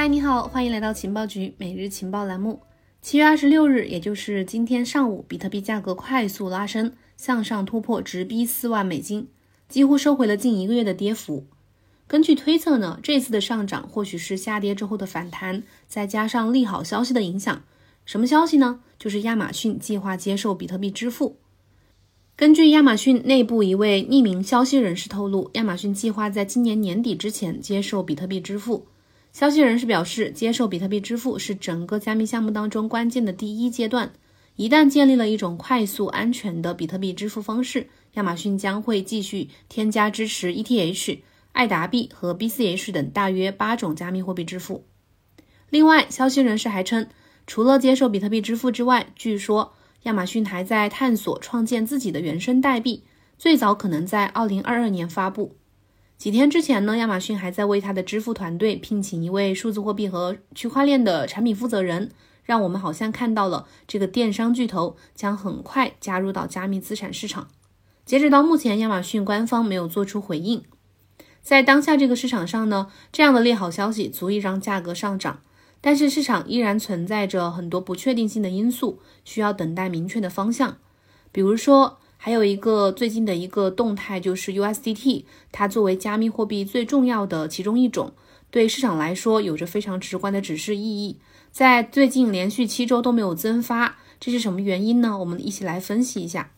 嗨，你好，欢迎来到情报局每日情报栏目。七月二十六日，也就是今天上午，比特币价格快速拉升，向上突破，直逼四万美金，几乎收回了近一个月的跌幅。根据推测呢，这次的上涨或许是下跌之后的反弹，再加上利好消息的影响。什么消息呢？就是亚马逊计划接受比特币支付。根据亚马逊内部一位匿名消息人士透露，亚马逊计划在今年年底之前接受比特币支付。消息人士表示，接受比特币支付是整个加密项目当中关键的第一阶段。一旦建立了一种快速、安全的比特币支付方式，亚马逊将会继续添加支持 ETH、爱达币和 BCH 等大约八种加密货币支付。另外，消息人士还称，除了接受比特币支付之外，据说亚马逊还在探索创建自己的原生代币，最早可能在2022年发布。几天之前呢，亚马逊还在为它的支付团队聘请一位数字货币和区块链的产品负责人，让我们好像看到了这个电商巨头将很快加入到加密资产市场。截止到目前，亚马逊官方没有做出回应。在当下这个市场上呢，这样的利好消息足以让价格上涨，但是市场依然存在着很多不确定性的因素，需要等待明确的方向，比如说。还有一个最近的一个动态就是 USDT，它作为加密货币最重要的其中一种，对市场来说有着非常直观的指示意义。在最近连续七周都没有增发，这是什么原因呢？我们一起来分析一下。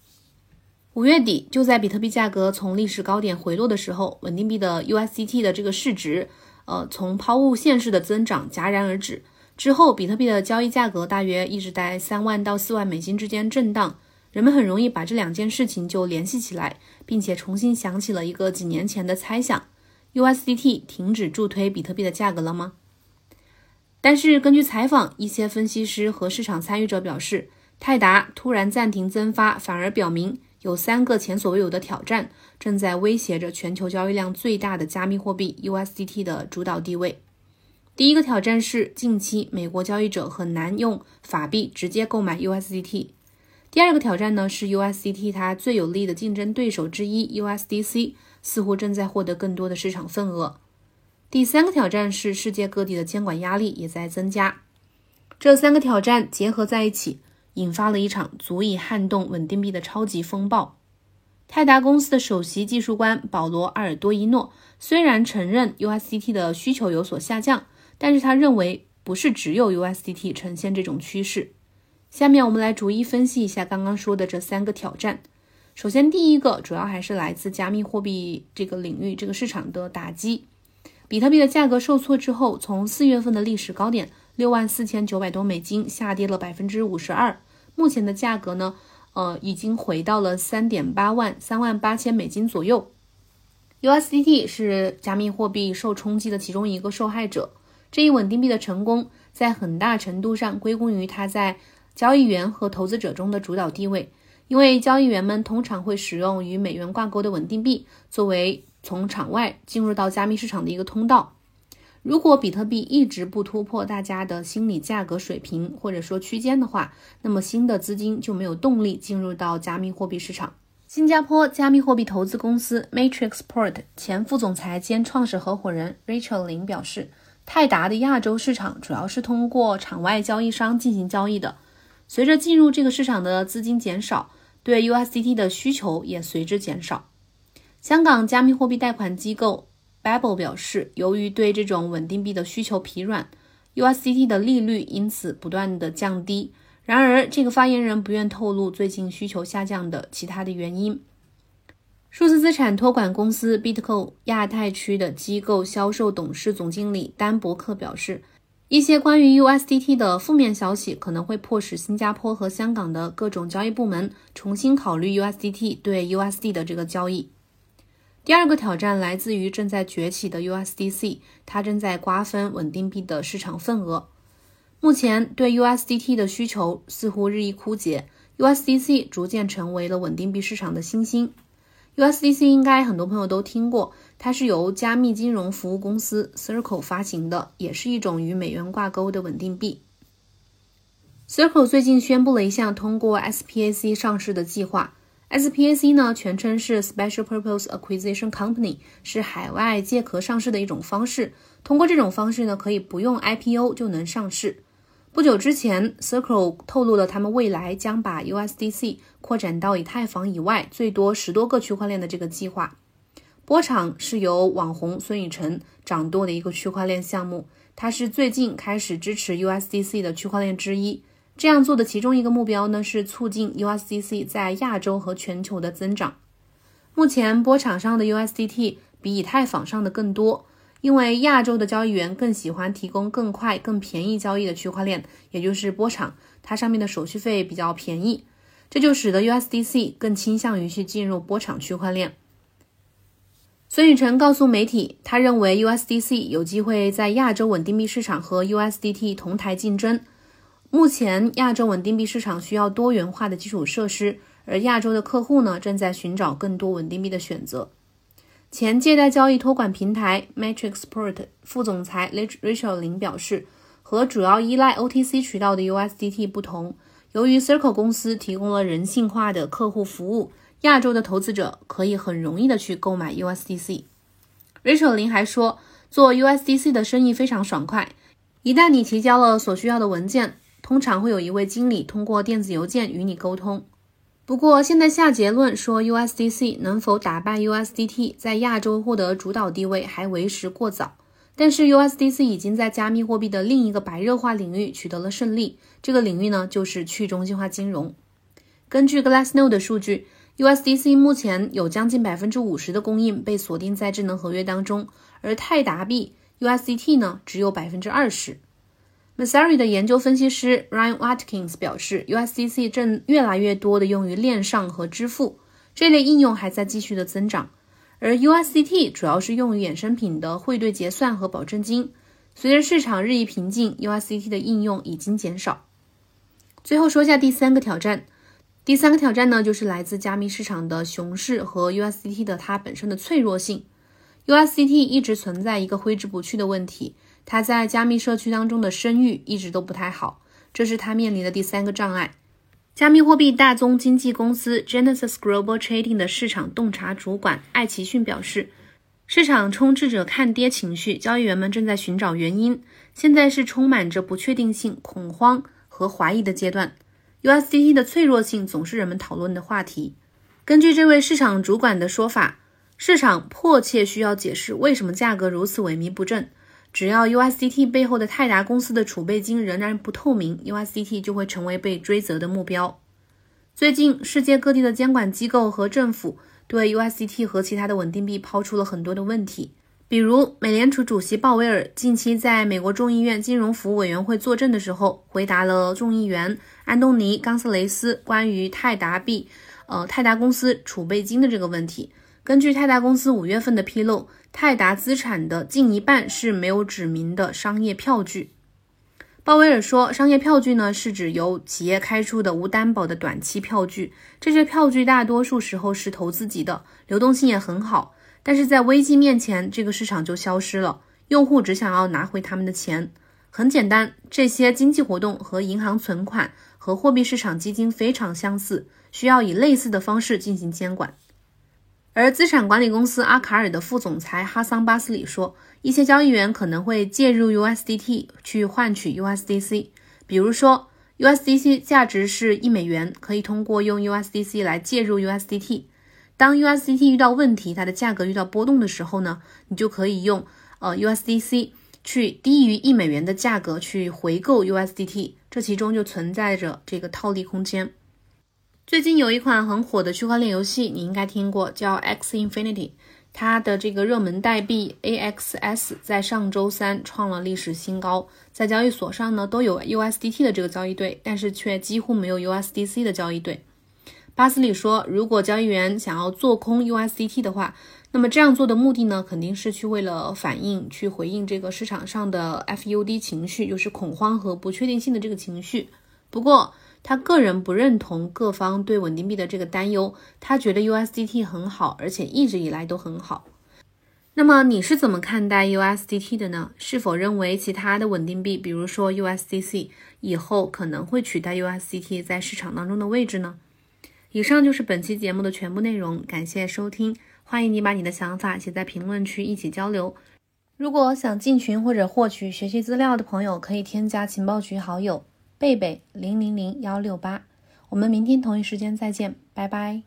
五月底，就在比特币价格从历史高点回落的时候，稳定币的 USDT 的这个市值，呃，从抛物线式的增长戛然而止。之后，比特币的交易价格大约一直在三万到四万美金之间震荡。人们很容易把这两件事情就联系起来，并且重新想起了一个几年前的猜想：USDT 停止助推比特币的价格了吗？但是根据采访，一些分析师和市场参与者表示，泰达突然暂停增发，反而表明有三个前所未有的挑战正在威胁着全球交易量最大的加密货币 USDT 的主导地位。第一个挑战是，近期美国交易者很难用法币直接购买 USDT。第二个挑战呢是 USDT 它最有力的竞争对手之一 USDC 似乎正在获得更多的市场份额。第三个挑战是世界各地的监管压力也在增加。这三个挑战结合在一起，引发了一场足以撼动稳定币的超级风暴。泰达公司的首席技术官保罗·阿尔多伊诺虽然承认 USDT 的需求有所下降，但是他认为不是只有 USDT 呈现这种趋势。下面我们来逐一分析一下刚刚说的这三个挑战。首先，第一个主要还是来自加密货币这个领域这个市场的打击。比特币的价格受挫之后，从四月份的历史高点六万四千九百多美金下跌了百分之五十二。目前的价格呢，呃，已经回到了三点八万三万八千美金左右。USDT 是加密货币受冲击的其中一个受害者。这一稳定币的成功，在很大程度上归功于它在交易员和投资者中的主导地位，因为交易员们通常会使用与美元挂钩的稳定币作为从场外进入到加密市场的一个通道。如果比特币一直不突破大家的心理价格水平或者说区间的话，那么新的资金就没有动力进入到加密货币市场。新加坡加密货币投资公司 Matrixport 前副总裁兼创始合伙人 Rachel 林表示，泰达的亚洲市场主要是通过场外交易商进行交易的。随着进入这个市场的资金减少，对 USDT 的需求也随之减少。香港加密货币贷款机构 Babel 表示，由于对这种稳定币的需求疲软，USDT 的利率因此不断的降低。然而，这个发言人不愿透露最近需求下降的其他的原因。数字资产托管公司 Bitco 亚太区的机构销售董事总经理丹伯克表示。一些关于 USDT 的负面消息可能会迫使新加坡和香港的各种交易部门重新考虑 USDT 对 USD 的这个交易。第二个挑战来自于正在崛起的 USDC，它正在瓜分稳定币的市场份额。目前对 USDT 的需求似乎日益枯竭，USDC 逐渐成为了稳定币市场的新星。USDC 应该很多朋友都听过，它是由加密金融服务公司 Circle 发行的，也是一种与美元挂钩的稳定币。Circle 最近宣布了一项通过 SPAC 上市的计划 SPAC 呢，全称是 Special Purpose Acquisition Company，是海外借壳上市的一种方式。通过这种方式呢，可以不用 IPO 就能上市。不久之前，Circle 透露了他们未来将把 USDC 扩展到以太坊以外最多十多个区块链的这个计划。波场是由网红孙宇晨掌舵的一个区块链项目，它是最近开始支持 USDC 的区块链之一。这样做的其中一个目标呢，是促进 USDC 在亚洲和全球的增长。目前波场上的 USDT 比以太坊上的更多，因为亚洲的交易员更喜欢提供更快、更便宜交易的区块链，也就是波场，它上面的手续费比较便宜，这就使得 USDC 更倾向于去进入波场区块链。孙宇晨告诉媒体，他认为 USDC 有机会在亚洲稳定币市场和 USDT 同台竞争。目前，亚洲稳定币市场需要多元化的基础设施，而亚洲的客户呢，正在寻找更多稳定币的选择。前借贷交易托管平台 Matrixport 副总裁 Rachel 林表示，和主要依赖 OTC 渠道的 USDT 不同，由于 Circle 公司提供了人性化的客户服务，亚洲的投资者可以很容易的去购买 USDC。Rachel 林还说，做 USDC 的生意非常爽快，一旦你提交了所需要的文件。通常会有一位经理通过电子邮件与你沟通。不过，现在下结论说 USDC 能否打败 USDT 在亚洲获得主导地位还为时过早。但是 USDC 已经在加密货币的另一个白热化领域取得了胜利，这个领域呢就是去中心化金融。根据 Glassnode 的数据，USDC 目前有将近百分之五十的供应被锁定在智能合约当中，而泰达币 USDT 呢只有百分之二十。M a s a r i 的研究分析师 Ryan Watkins 表示，USDC 正越来越多的用于链上和支付这类应用还在继续的增长，而 USDT 主要是用于衍生品的汇兑结算和保证金。随着市场日益平静，USDT 的应用已经减少。最后说一下第三个挑战，第三个挑战呢，就是来自加密市场的熊市和 USDT 的它本身的脆弱性。USDT 一直存在一个挥之不去的问题。他在加密社区当中的声誉一直都不太好，这是他面临的第三个障碍。加密货币大宗经纪公司 Genesis Global Trading 的市场洞察主管艾奇逊表示，市场充斥着看跌情绪，交易员们正在寻找原因。现在是充满着不确定性、恐慌和怀疑的阶段。USDT 的脆弱性总是人们讨论的话题。根据这位市场主管的说法，市场迫切需要解释为什么价格如此萎靡不振。只要 USDT 背后的泰达公司的储备金仍然不透明，USDT 就会成为被追责的目标。最近，世界各地的监管机构和政府对 USDT 和其他的稳定币抛出了很多的问题，比如美联储主席鲍威尔近期在美国众议院金融服务委员会作证的时候，回答了众议员安东尼·冈瑟雷斯关于泰达币，呃，泰达公司储备金的这个问题。根据泰达公司五月份的披露。泰达资产的近一半是没有指明的商业票据。鲍威尔说，商业票据呢是指由企业开出的无担保的短期票据，这些票据大多数时候是投资级的，流动性也很好。但是在危机面前，这个市场就消失了，用户只想要拿回他们的钱。很简单，这些经济活动和银行存款和货币市场基金非常相似，需要以类似的方式进行监管。而资产管理公司阿卡尔的副总裁哈桑巴斯里说，一些交易员可能会介入 USDT 去换取 USDC。比如说，USDC 价值是一美元，可以通过用 USDC 来介入 USDT。当 USDT 遇到问题，它的价格遇到波动的时候呢，你就可以用呃 USDC 去低于一美元的价格去回购 USDT，这其中就存在着这个套利空间。最近有一款很火的区块链游戏，你应该听过，叫 X Infinity。它的这个热门代币 AXS 在上周三创了历史新高，在交易所上呢都有 USDT 的这个交易对，但是却几乎没有 USDC 的交易对。巴斯里说，如果交易员想要做空 USDT 的话，那么这样做的目的呢，肯定是去为了反映、去回应这个市场上的 FUD 情绪，就是恐慌和不确定性的这个情绪。不过，他个人不认同各方对稳定币的这个担忧，他觉得 USDT 很好，而且一直以来都很好。那么你是怎么看待 USDT 的呢？是否认为其他的稳定币，比如说 USDC 以后可能会取代 USDT 在市场当中的位置呢？以上就是本期节目的全部内容，感谢收听，欢迎你把你的想法写在评论区一起交流。如果想进群或者获取学习资料的朋友，可以添加情报局好友。贝贝零零零幺六八。我们明天同一时间再见拜拜。